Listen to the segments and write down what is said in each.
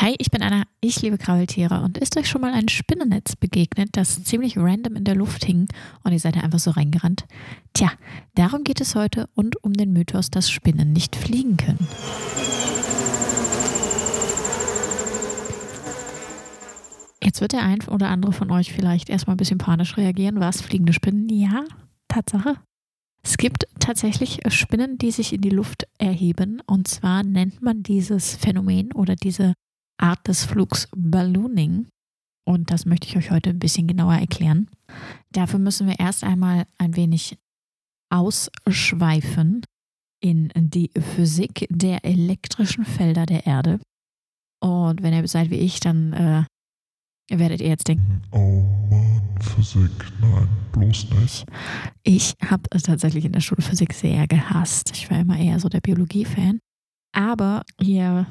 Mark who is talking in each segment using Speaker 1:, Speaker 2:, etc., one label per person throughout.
Speaker 1: Hi, ich bin Anna, ich liebe Krabbeltiere und ist euch schon mal ein Spinnennetz begegnet, das ziemlich random in der Luft hing und ihr seid da einfach so reingerannt? Tja, darum geht es heute und um den Mythos, dass Spinnen nicht fliegen können. Jetzt wird der ein oder andere von euch vielleicht erstmal ein bisschen panisch reagieren. Was? Fliegende Spinnen? Ja, Tatsache. Es gibt tatsächlich Spinnen, die sich in die Luft erheben. Und zwar nennt man dieses Phänomen oder diese Art des Flugs Ballooning. Und das möchte ich euch heute ein bisschen genauer erklären. Dafür müssen wir erst einmal ein wenig ausschweifen in die Physik der elektrischen Felder der Erde. Und wenn ihr seid wie ich, dann äh, werdet ihr jetzt denken,
Speaker 2: oh Mann, Physik, nein, bloß nicht.
Speaker 1: Ich habe tatsächlich in der Schule Physik sehr gehasst. Ich war immer eher so der Biologie-Fan. Aber hier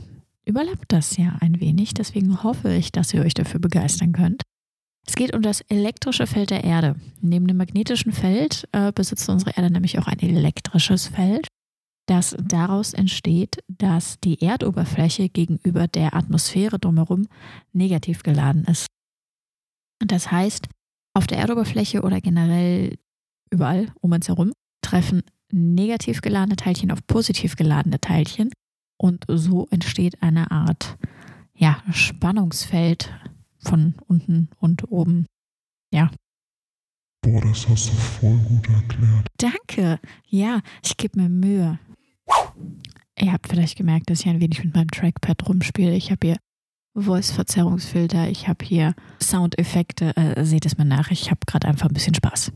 Speaker 1: überlappt das ja ein wenig. Deswegen hoffe ich, dass ihr euch dafür begeistern könnt. Es geht um das elektrische Feld der Erde. Neben dem magnetischen Feld äh, besitzt unsere Erde nämlich auch ein elektrisches Feld, das daraus entsteht, dass die Erdoberfläche gegenüber der Atmosphäre drumherum negativ geladen ist. Das heißt, auf der Erdoberfläche oder generell überall um uns herum treffen negativ geladene Teilchen auf positiv geladene Teilchen und so entsteht eine Art ja, Spannungsfeld von unten und oben. Ja.
Speaker 2: Boah, das hast du voll gut erklärt.
Speaker 1: Danke. Ja, ich gebe mir Mühe. Ihr habt vielleicht gemerkt, dass ich ein wenig mit meinem Trackpad rumspiele. Ich habe hier Voice-Verzerrungsfilter, ich habe hier Soundeffekte. Äh, seht es mir nach, ich habe gerade einfach ein bisschen Spaß.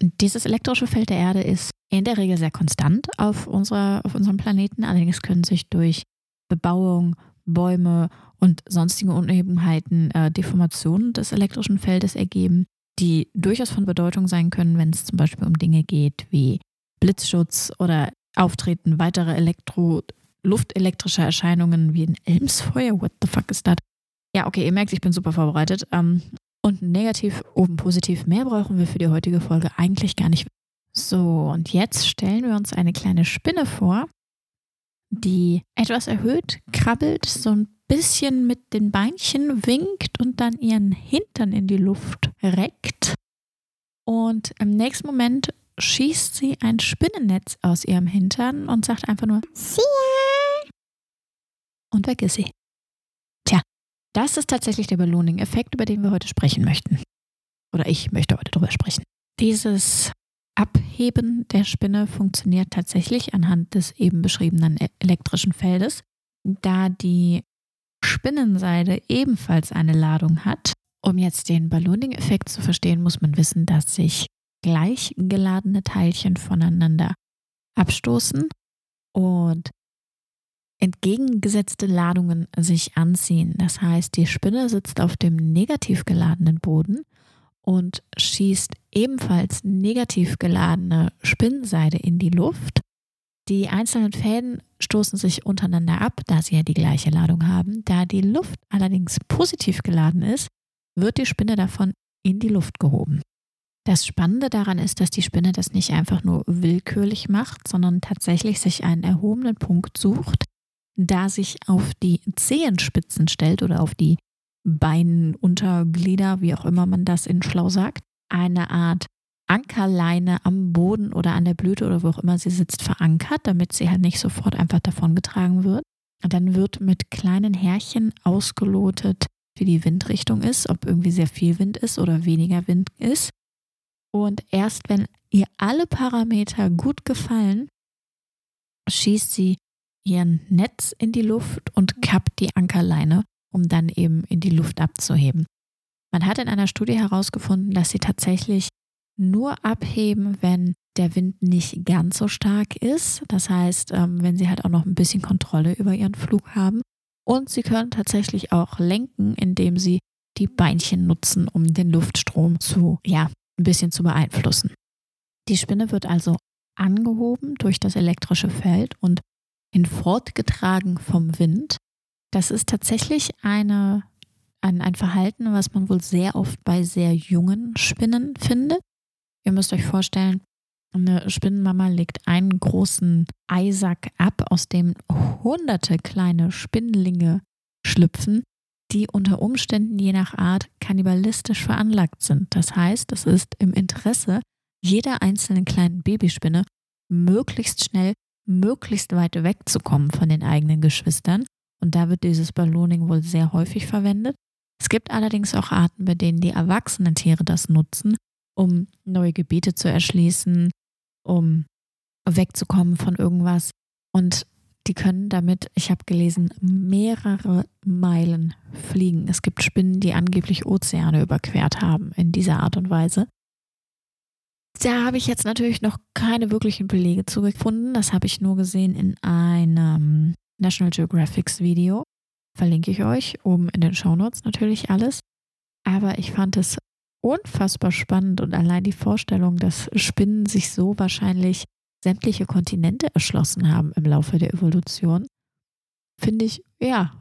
Speaker 1: Dieses elektrische Feld der Erde ist in der Regel sehr konstant auf, unserer, auf unserem Planeten. Allerdings können sich durch Bebauung, Bäume und sonstige Unebenheiten äh, Deformationen des elektrischen Feldes ergeben, die durchaus von Bedeutung sein können, wenn es zum Beispiel um Dinge geht wie Blitzschutz oder Auftreten weiterer Elektro luftelektrischer Erscheinungen wie ein Elmsfeuer. What the fuck ist das? Ja, okay, ihr merkt, ich bin super vorbereitet. Ähm, und negativ, oben positiv. Mehr brauchen wir für die heutige Folge eigentlich gar nicht. So, und jetzt stellen wir uns eine kleine Spinne vor, die etwas erhöht krabbelt, so ein bisschen mit den Beinchen winkt und dann ihren Hintern in die Luft reckt. Und im nächsten Moment schießt sie ein Spinnennetz aus ihrem Hintern und sagt einfach nur See ya! Und weg ist sie. Das ist tatsächlich der Ballooning-Effekt, über den wir heute sprechen möchten. Oder ich möchte heute darüber sprechen. Dieses Abheben der Spinne funktioniert tatsächlich anhand des eben beschriebenen e- elektrischen Feldes, da die Spinnenseide ebenfalls eine Ladung hat. Um jetzt den Ballooning-Effekt zu verstehen, muss man wissen, dass sich gleich geladene Teilchen voneinander abstoßen und entgegengesetzte Ladungen sich anziehen. Das heißt, die Spinne sitzt auf dem negativ geladenen Boden und schießt ebenfalls negativ geladene Spinnseide in die Luft. Die einzelnen Fäden stoßen sich untereinander ab, da sie ja die gleiche Ladung haben. Da die Luft allerdings positiv geladen ist, wird die Spinne davon in die Luft gehoben. Das Spannende daran ist, dass die Spinne das nicht einfach nur willkürlich macht, sondern tatsächlich sich einen erhobenen Punkt sucht, da sich auf die Zehenspitzen stellt oder auf die Beinunterglieder, wie auch immer man das in schlau sagt, eine Art Ankerleine am Boden oder an der Blüte oder wo auch immer sie sitzt verankert, damit sie halt nicht sofort einfach davongetragen wird. Dann wird mit kleinen Härchen ausgelotet, wie die Windrichtung ist, ob irgendwie sehr viel Wind ist oder weniger Wind ist. Und erst wenn ihr alle Parameter gut gefallen, schießt sie ihren Netz in die Luft und kappt die Ankerleine, um dann eben in die Luft abzuheben. Man hat in einer Studie herausgefunden, dass sie tatsächlich nur abheben, wenn der Wind nicht ganz so stark ist. Das heißt, ähm, wenn sie halt auch noch ein bisschen Kontrolle über ihren Flug haben. Und sie können tatsächlich auch lenken, indem sie die Beinchen nutzen, um den Luftstrom zu ja, ein bisschen zu beeinflussen. Die Spinne wird also angehoben durch das elektrische Feld und in fortgetragen vom Wind. Das ist tatsächlich eine, ein, ein Verhalten, was man wohl sehr oft bei sehr jungen Spinnen findet. Ihr müsst euch vorstellen, eine Spinnenmama legt einen großen Eisack ab, aus dem hunderte kleine Spinnlinge schlüpfen, die unter Umständen je nach Art kannibalistisch veranlagt sind. Das heißt, es ist im Interesse jeder einzelnen kleinen Babyspinne, möglichst schnell, möglichst weit wegzukommen von den eigenen Geschwistern. Und da wird dieses Ballooning wohl sehr häufig verwendet. Es gibt allerdings auch Arten, bei denen die erwachsenen Tiere das nutzen, um neue Gebiete zu erschließen, um wegzukommen von irgendwas. Und die können damit, ich habe gelesen, mehrere Meilen fliegen. Es gibt Spinnen, die angeblich Ozeane überquert haben in dieser Art und Weise. Da habe ich jetzt natürlich noch keine wirklichen Belege zugefunden. Das habe ich nur gesehen in einem National Geographics Video. Verlinke ich euch oben in den Shownotes natürlich alles. Aber ich fand es unfassbar spannend und allein die Vorstellung, dass Spinnen sich so wahrscheinlich sämtliche Kontinente erschlossen haben im Laufe der Evolution, finde ich, ja,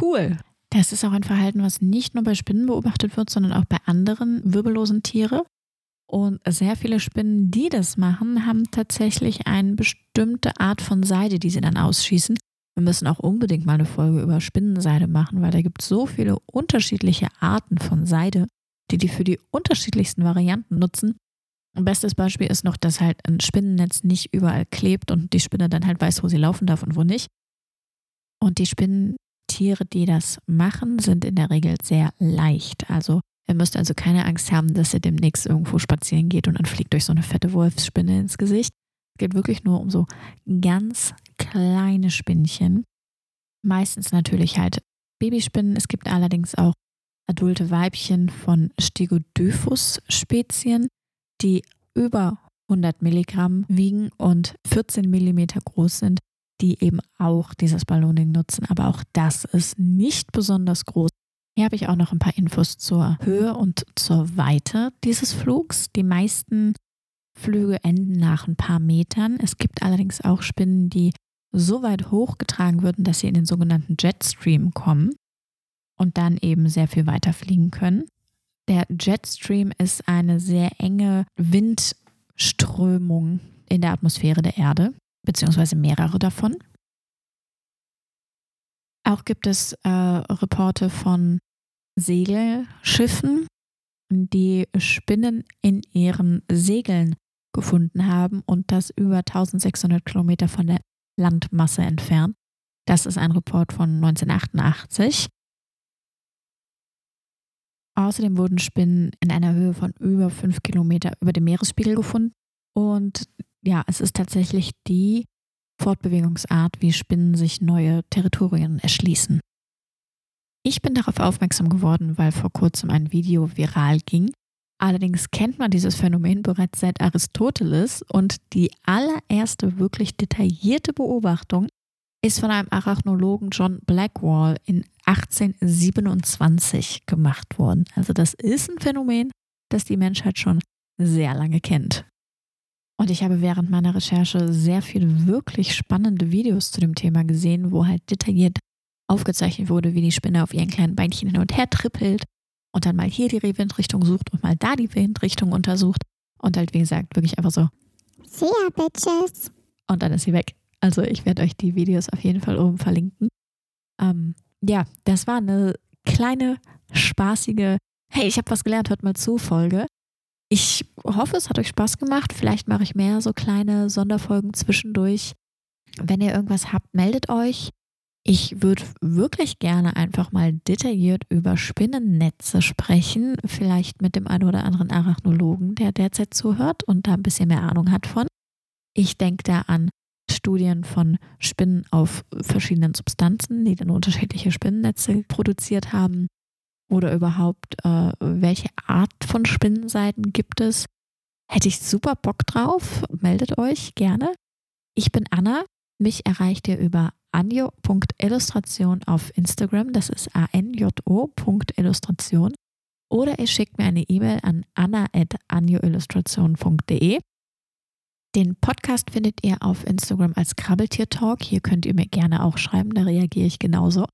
Speaker 1: cool. Das ist auch ein Verhalten, was nicht nur bei Spinnen beobachtet wird, sondern auch bei anderen wirbellosen Tieren. Und sehr viele Spinnen, die das machen, haben tatsächlich eine bestimmte Art von Seide, die sie dann ausschießen. Wir müssen auch unbedingt mal eine Folge über Spinnenseide machen, weil da gibt es so viele unterschiedliche Arten von Seide, die die für die unterschiedlichsten Varianten nutzen. Ein bestes Beispiel ist noch, dass halt ein Spinnennetz nicht überall klebt und die Spinne dann halt weiß, wo sie laufen darf und wo nicht. Und die Spinnentiere, die das machen, sind in der Regel sehr leicht. Also ihr müsst also keine Angst haben, dass ihr demnächst irgendwo spazieren geht und dann fliegt euch so eine fette Wolfsspinne ins Gesicht. Es geht wirklich nur um so ganz kleine Spinnchen. Meistens natürlich halt Babyspinnen. Es gibt allerdings auch adulte Weibchen von Stegodyphus-Spezien, die über 100 Milligramm wiegen und 14 Millimeter groß sind, die eben auch dieses Ballooning nutzen. Aber auch das ist nicht besonders groß. Hier habe ich auch noch ein paar Infos zur Höhe und zur Weite dieses Flugs. Die meisten Flüge enden nach ein paar Metern. Es gibt allerdings auch Spinnen, die so weit hochgetragen würden, dass sie in den sogenannten Jetstream kommen und dann eben sehr viel weiter fliegen können. Der Jetstream ist eine sehr enge Windströmung in der Atmosphäre der Erde, beziehungsweise mehrere davon. Auch gibt es äh, Reporte von Segelschiffen, die Spinnen in ihren Segeln gefunden haben und das über 1600 Kilometer von der Landmasse entfernt. Das ist ein Report von 1988. Außerdem wurden Spinnen in einer Höhe von über fünf Kilometer über dem Meeresspiegel gefunden. Und ja, es ist tatsächlich die Fortbewegungsart, wie Spinnen sich neue Territorien erschließen. Ich bin darauf aufmerksam geworden, weil vor kurzem ein Video viral ging. Allerdings kennt man dieses Phänomen bereits seit Aristoteles und die allererste wirklich detaillierte Beobachtung ist von einem Arachnologen John Blackwall in 1827 gemacht worden. Also das ist ein Phänomen, das die Menschheit schon sehr lange kennt. Und ich habe während meiner Recherche sehr viele wirklich spannende Videos zu dem Thema gesehen, wo halt detailliert aufgezeichnet wurde, wie die Spinne auf ihren kleinen Beinchen hin und her trippelt und dann mal hier die Windrichtung sucht und mal da die Windrichtung untersucht. Und halt, wie gesagt, wirklich einfach so.
Speaker 3: See ya, Bitches.
Speaker 1: Und dann ist sie weg. Also ich werde euch die Videos auf jeden Fall oben verlinken. Ähm, ja, das war eine kleine, spaßige, hey, ich habe was gelernt, hört mal zu, Folge. Ich hoffe, es hat euch Spaß gemacht. Vielleicht mache ich mehr so kleine Sonderfolgen zwischendurch. Wenn ihr irgendwas habt, meldet euch. Ich würde wirklich gerne einfach mal detailliert über Spinnennetze sprechen, vielleicht mit dem einen oder anderen Arachnologen, der derzeit zuhört und da ein bisschen mehr Ahnung hat von. Ich denke da an Studien von Spinnen auf verschiedenen Substanzen, die dann unterschiedliche Spinnennetze produziert haben. Oder überhaupt, äh, welche Art von Spinnenseiten gibt es? Hätte ich super Bock drauf. Meldet euch gerne. Ich bin Anna. Mich erreicht ihr über anjo.illustration auf Instagram. Das ist anjo.illustration. Oder ihr schickt mir eine E-Mail an anna.anjoillustration.de. Den Podcast findet ihr auf Instagram als Krabbeltier Talk. Hier könnt ihr mir gerne auch schreiben, da reagiere ich genauso.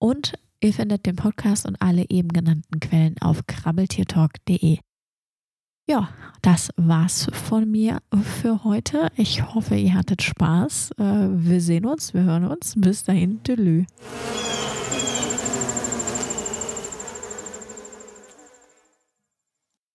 Speaker 1: Und ihr findet den Podcast und alle eben genannten Quellen auf krabbeltiertalk.de. Ja, das war's von mir für heute. Ich hoffe, ihr hattet Spaß. Äh, wir sehen uns, wir hören uns. Bis dahin, tschüss.